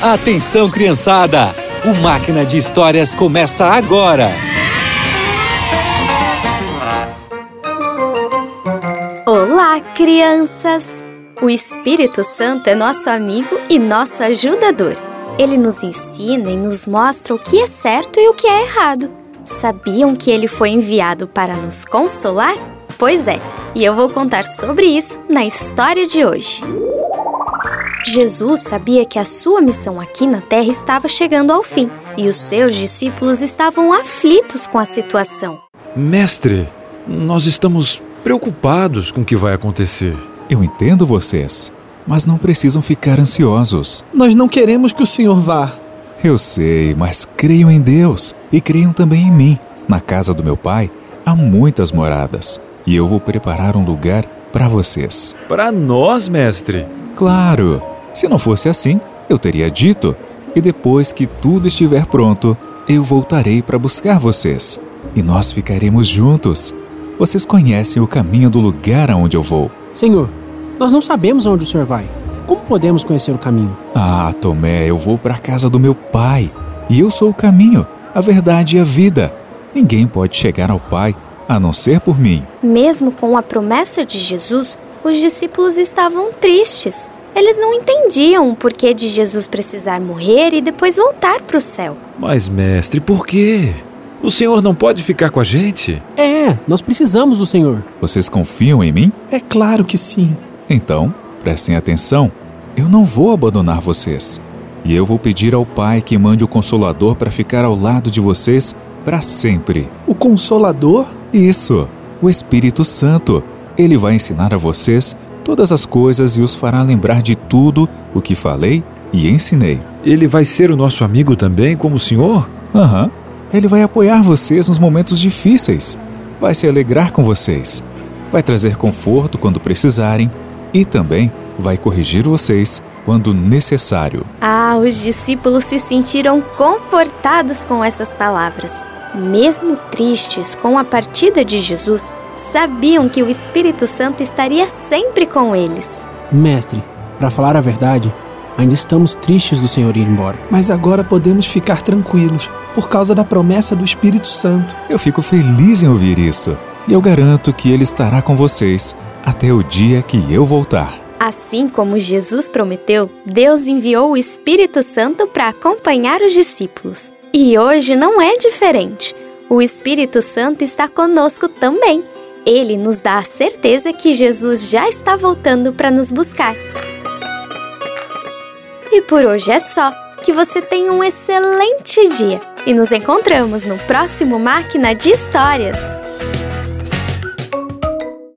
Atenção, criançada! O Máquina de Histórias começa agora! Olá, crianças! O Espírito Santo é nosso amigo e nosso ajudador. Ele nos ensina e nos mostra o que é certo e o que é errado. Sabiam que ele foi enviado para nos consolar? Pois é, e eu vou contar sobre isso na história de hoje. Jesus sabia que a sua missão aqui na Terra estava chegando ao fim e os seus discípulos estavam aflitos com a situação. Mestre, nós estamos preocupados com o que vai acontecer. Eu entendo vocês, mas não precisam ficar ansiosos. Nós não queremos que o senhor vá. Eu sei, mas creiam em Deus e creiam também em mim. Na casa do meu pai há muitas moradas e eu vou preparar um lugar para vocês. Para nós, mestre? Claro! Se não fosse assim, eu teria dito. E depois que tudo estiver pronto, eu voltarei para buscar vocês. E nós ficaremos juntos. Vocês conhecem o caminho do lugar aonde eu vou. Senhor, nós não sabemos aonde o senhor vai. Como podemos conhecer o caminho? Ah, Tomé, eu vou para a casa do meu pai. E eu sou o caminho, a verdade e a vida. Ninguém pode chegar ao Pai a não ser por mim. Mesmo com a promessa de Jesus, os discípulos estavam tristes. Eles não entendiam o porquê de Jesus precisar morrer e depois voltar para o céu. Mas, mestre, por quê? O senhor não pode ficar com a gente? É, nós precisamos do senhor. Vocês confiam em mim? É claro que sim. Então, prestem atenção. Eu não vou abandonar vocês. E eu vou pedir ao Pai que mande o Consolador para ficar ao lado de vocês para sempre. O Consolador? Isso, o Espírito Santo. Ele vai ensinar a vocês todas as coisas e os fará lembrar de tudo o que falei e ensinei. Ele vai ser o nosso amigo também, como o senhor? Aham. Uhum. Ele vai apoiar vocês nos momentos difíceis. Vai se alegrar com vocês. Vai trazer conforto quando precisarem e também vai corrigir vocês quando necessário. Ah, os discípulos se sentiram confortados com essas palavras. Mesmo tristes com a partida de Jesus, sabiam que o Espírito Santo estaria sempre com eles. Mestre, para falar a verdade, ainda estamos tristes do Senhor ir embora. Mas agora podemos ficar tranquilos por causa da promessa do Espírito Santo. Eu fico feliz em ouvir isso. E eu garanto que ele estará com vocês até o dia que eu voltar. Assim como Jesus prometeu, Deus enviou o Espírito Santo para acompanhar os discípulos. E hoje não é diferente. O Espírito Santo está conosco também. Ele nos dá a certeza que Jesus já está voltando para nos buscar. E por hoje é só. Que você tenha um excelente dia e nos encontramos no próximo Máquina de Histórias.